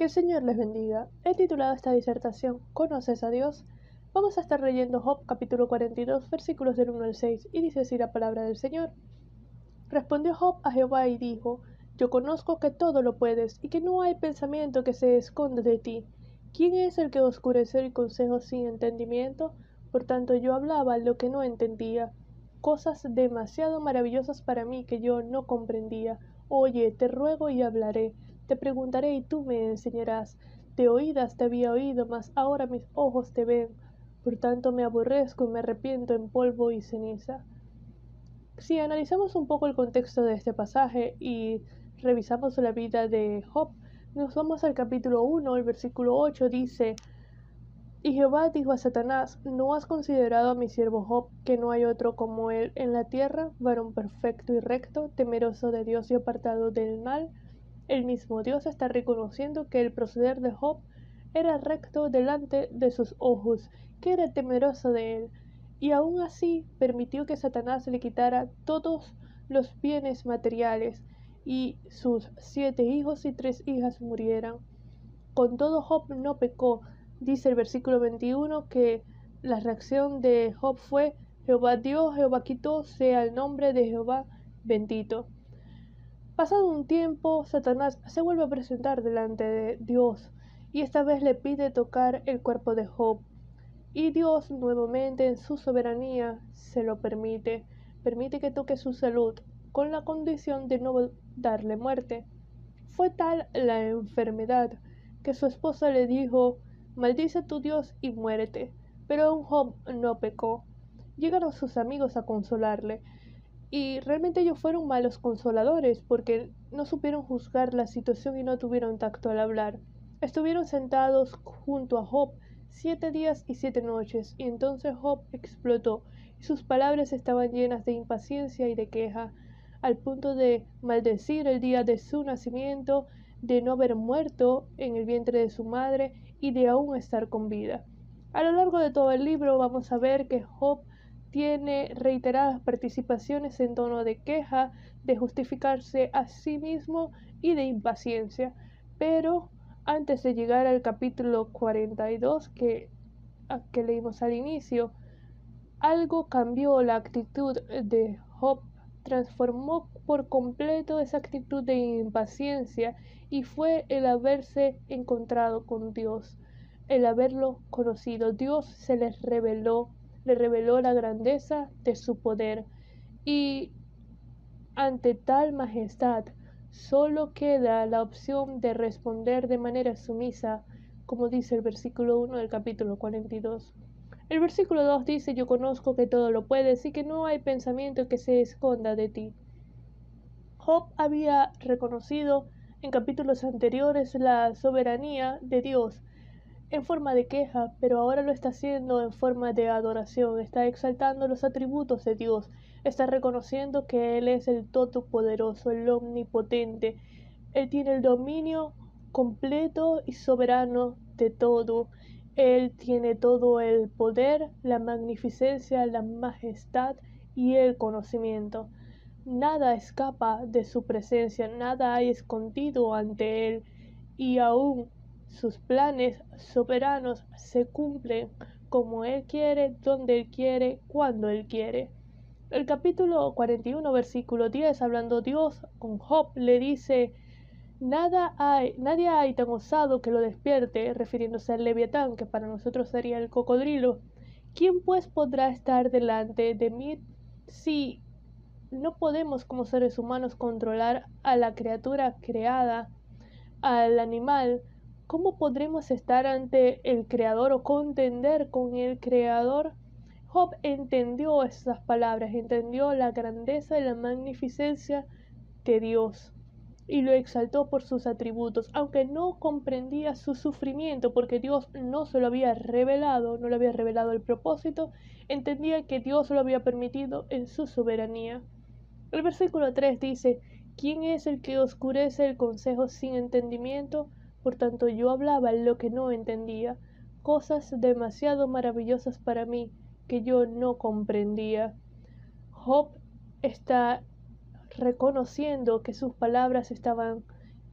Que el Señor les bendiga. He titulado esta disertación ¿Conoces a Dios? Vamos a estar leyendo Job capítulo 42 versículos del 1 al 6 y dice así la palabra del Señor. Respondió Job a Jehová y dijo, Yo conozco que todo lo puedes y que no hay pensamiento que se esconde de ti. ¿Quién es el que oscurece el consejo sin entendimiento? Por tanto yo hablaba lo que no entendía, cosas demasiado maravillosas para mí que yo no comprendía. Oye, te ruego y hablaré te preguntaré y tú me enseñarás. De oídas te había oído, mas ahora mis ojos te ven. Por tanto me aborrezco y me arrepiento en polvo y ceniza. Si analizamos un poco el contexto de este pasaje y revisamos la vida de Job, nos vamos al capítulo 1, el versículo 8 dice, Y Jehová dijo a Satanás, ¿no has considerado a mi siervo Job, que no hay otro como él en la tierra, varón perfecto y recto, temeroso de Dios y apartado del mal? El mismo Dios está reconociendo que el proceder de Job era recto delante de sus ojos, que era temeroso de él, y aún así permitió que Satanás le quitara todos los bienes materiales, y sus siete hijos y tres hijas murieran. Con todo Job no pecó, dice el versículo 21 que la reacción de Job fue Jehová Dios, Jehová quitó, sea el nombre de Jehová bendito. Pasado un tiempo, Satanás se vuelve a presentar delante de Dios y esta vez le pide tocar el cuerpo de Job. Y Dios nuevamente en su soberanía se lo permite, permite que toque su salud con la condición de no darle muerte. Fue tal la enfermedad que su esposa le dijo, maldice a tu Dios y muérete. Pero aún Job no pecó. Llegaron sus amigos a consolarle, y realmente ellos fueron malos consoladores porque no supieron juzgar la situación y no tuvieron tacto al hablar. Estuvieron sentados junto a Job siete días y siete noches, y entonces Job explotó, y sus palabras estaban llenas de impaciencia y de queja, al punto de maldecir el día de su nacimiento, de no haber muerto en el vientre de su madre y de aún estar con vida. A lo largo de todo el libro vamos a ver que Job tiene reiteradas participaciones en tono de queja, de justificarse a sí mismo y de impaciencia. Pero antes de llegar al capítulo 42 que, que leímos al inicio, algo cambió la actitud de Job, transformó por completo esa actitud de impaciencia y fue el haberse encontrado con Dios, el haberlo conocido. Dios se les reveló le reveló la grandeza de su poder y ante tal majestad solo queda la opción de responder de manera sumisa, como dice el versículo 1 del capítulo 42. El versículo 2 dice, yo conozco que todo lo puedes y que no hay pensamiento que se esconda de ti. Job había reconocido en capítulos anteriores la soberanía de Dios en forma de queja, pero ahora lo está haciendo en forma de adoración, está exaltando los atributos de Dios, está reconociendo que Él es el Todopoderoso, el Omnipotente, Él tiene el dominio completo y soberano de todo, Él tiene todo el poder, la magnificencia, la majestad y el conocimiento. Nada escapa de su presencia, nada hay escondido ante Él, y aún sus planes soberanos se cumplen como Él quiere, donde Él quiere, cuando Él quiere. El capítulo 41, versículo 10, hablando Dios con Job, le dice, Nada hay, nadie hay tan osado que lo despierte, refiriéndose al leviatán, que para nosotros sería el cocodrilo. ¿Quién pues podrá estar delante de mí si no podemos como seres humanos controlar a la criatura creada, al animal, ¿Cómo podremos estar ante el Creador o contender con el Creador? Job entendió esas palabras, entendió la grandeza y la magnificencia de Dios y lo exaltó por sus atributos, aunque no comprendía su sufrimiento porque Dios no se lo había revelado, no le había revelado el propósito, entendía que Dios lo había permitido en su soberanía. El versículo 3 dice, ¿quién es el que oscurece el consejo sin entendimiento? Por tanto yo hablaba lo que no entendía, cosas demasiado maravillosas para mí que yo no comprendía. Job está reconociendo que sus palabras estaban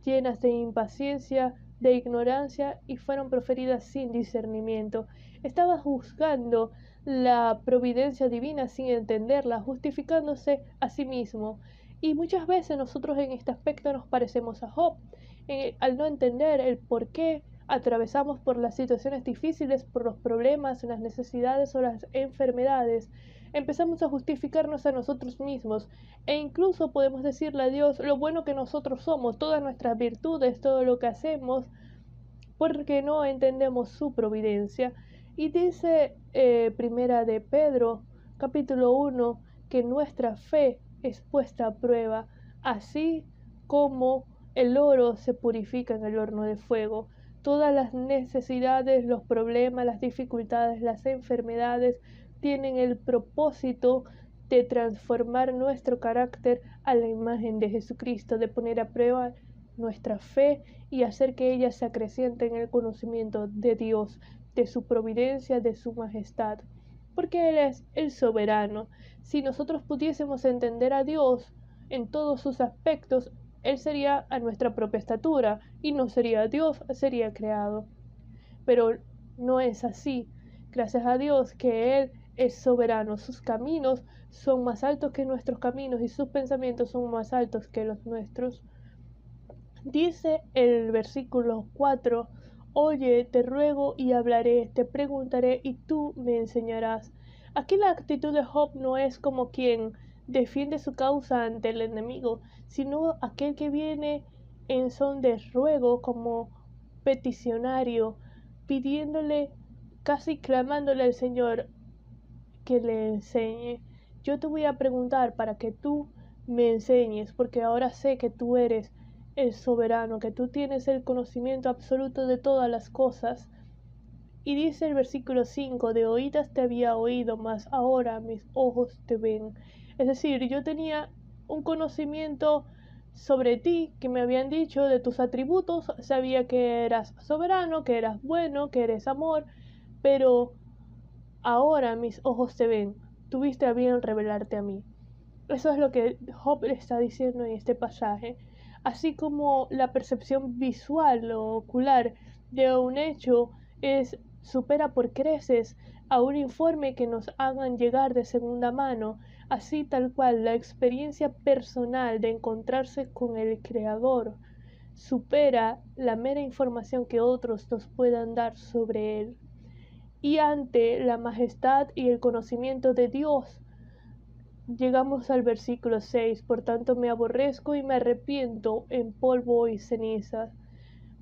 llenas de impaciencia, de ignorancia y fueron proferidas sin discernimiento. Estaba juzgando la providencia divina sin entenderla, justificándose a sí mismo. Y muchas veces nosotros en este aspecto nos parecemos a Job, eh, al no entender el por qué atravesamos por las situaciones difíciles, por los problemas, las necesidades o las enfermedades, empezamos a justificarnos a nosotros mismos e incluso podemos decirle a Dios lo bueno que nosotros somos, todas nuestras virtudes, todo lo que hacemos, porque no entendemos su providencia. Y dice eh, Primera de Pedro, capítulo 1, que nuestra fe es puesta a prueba, así como el oro se purifica en el horno de fuego. Todas las necesidades, los problemas, las dificultades, las enfermedades tienen el propósito de transformar nuestro carácter a la imagen de Jesucristo, de poner a prueba nuestra fe y hacer que ella se acreciente en el conocimiento de Dios, de su providencia, de su majestad. Porque Él es el soberano. Si nosotros pudiésemos entender a Dios en todos sus aspectos, Él sería a nuestra propia estatura y no sería Dios, sería creado. Pero no es así. Gracias a Dios que Él es soberano, sus caminos son más altos que nuestros caminos y sus pensamientos son más altos que los nuestros. Dice el versículo 4, Oye, te ruego y hablaré, te preguntaré y tú me enseñarás. Aquí la actitud de Job no es como quien defiende su causa ante el enemigo, sino aquel que viene en son de ruego como peticionario, pidiéndole, casi clamándole al Señor, que le enseñe. Yo te voy a preguntar para que tú me enseñes, porque ahora sé que tú eres el soberano, que tú tienes el conocimiento absoluto de todas las cosas. Y dice el versículo 5, de oídas te había oído, mas ahora mis ojos te ven. Es decir, yo tenía un conocimiento sobre ti que me habían dicho de tus atributos, sabía que eras soberano, que eras bueno, que eres amor, pero Ahora mis ojos te ven, tuviste a bien revelarte a mí. Eso es lo que Job está diciendo en este pasaje, así como la percepción visual o ocular de un hecho es supera por creces a un informe que nos hagan llegar de segunda mano, así tal cual la experiencia personal de encontrarse con el Creador supera la mera información que otros nos puedan dar sobre él y ante la majestad y el conocimiento de Dios. Llegamos al versículo 6, por tanto me aborrezco y me arrepiento en polvo y cenizas.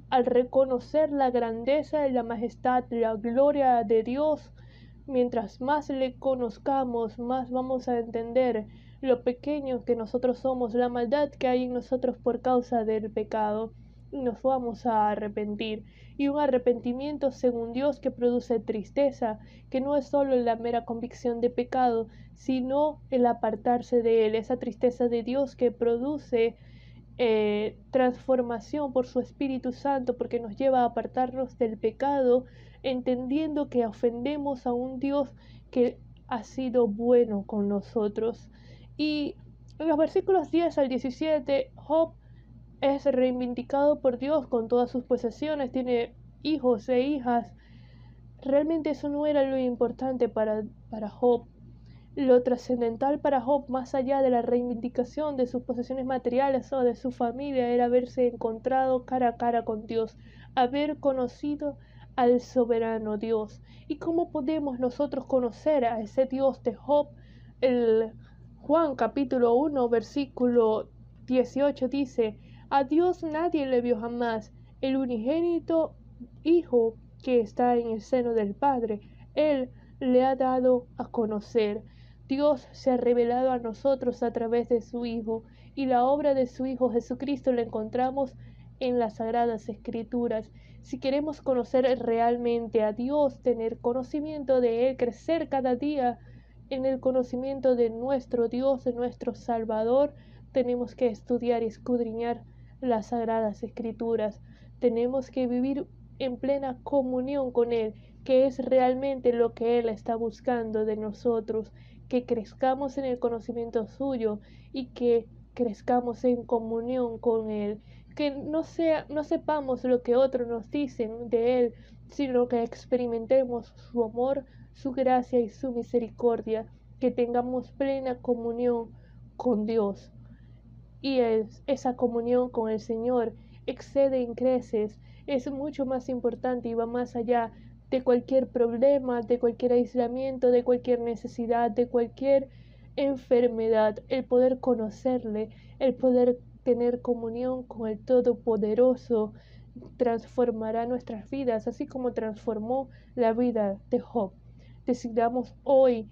Al reconocer la grandeza y la majestad, la gloria de Dios, mientras más le conozcamos, más vamos a entender lo pequeño que nosotros somos, la maldad que hay en nosotros por causa del pecado nos vamos a arrepentir. Y un arrepentimiento según Dios que produce tristeza, que no es solo la mera convicción de pecado, sino el apartarse de él, esa tristeza de Dios que produce eh, transformación por su Espíritu Santo, porque nos lleva a apartarnos del pecado, entendiendo que ofendemos a un Dios que ha sido bueno con nosotros. Y en los versículos 10 al 17, Job es reivindicado por Dios con todas sus posesiones, tiene hijos e hijas. Realmente eso no era lo importante para, para Job. Lo trascendental para Job, más allá de la reivindicación de sus posesiones materiales o de su familia, era haberse encontrado cara a cara con Dios, haber conocido al soberano Dios. ¿Y cómo podemos nosotros conocer a ese Dios de Job? El Juan capítulo 1 versículo 18 dice, a Dios nadie le vio jamás. El unigénito Hijo que está en el seno del Padre, Él le ha dado a conocer. Dios se ha revelado a nosotros a través de su Hijo, y la obra de su Hijo Jesucristo la encontramos en las Sagradas Escrituras. Si queremos conocer realmente a Dios, tener conocimiento de Él, crecer cada día en el conocimiento de nuestro Dios, de nuestro Salvador, tenemos que estudiar y escudriñar las sagradas escrituras. Tenemos que vivir en plena comunión con Él, que es realmente lo que Él está buscando de nosotros, que crezcamos en el conocimiento suyo y que crezcamos en comunión con Él, que no, sea, no sepamos lo que otros nos dicen de Él, sino que experimentemos su amor, su gracia y su misericordia, que tengamos plena comunión con Dios. Y es, esa comunión con el Señor excede en creces, es mucho más importante y va más allá de cualquier problema, de cualquier aislamiento, de cualquier necesidad, de cualquier enfermedad, el poder conocerle, el poder tener comunión con el Todopoderoso, transformará nuestras vidas, así como transformó la vida de Job. Decidamos hoy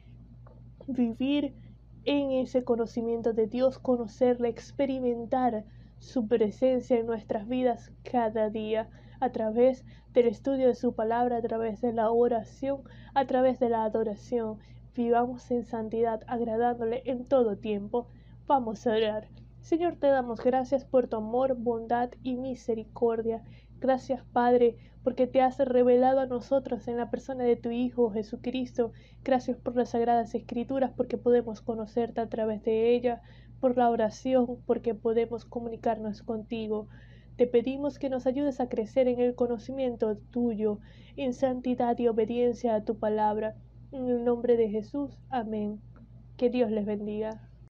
vivir en ese conocimiento de Dios, conocerle, experimentar su presencia en nuestras vidas cada día a través del estudio de su palabra, a través de la oración, a través de la adoración. Vivamos en santidad, agradándole en todo tiempo. Vamos a orar. Señor, te damos gracias por tu amor, bondad y misericordia. Gracias, Padre, porque te has revelado a nosotros en la persona de tu Hijo Jesucristo. Gracias por las sagradas escrituras, porque podemos conocerte a través de ella, por la oración, porque podemos comunicarnos contigo. Te pedimos que nos ayudes a crecer en el conocimiento tuyo, en santidad y obediencia a tu palabra. En el nombre de Jesús. Amén. Que Dios les bendiga.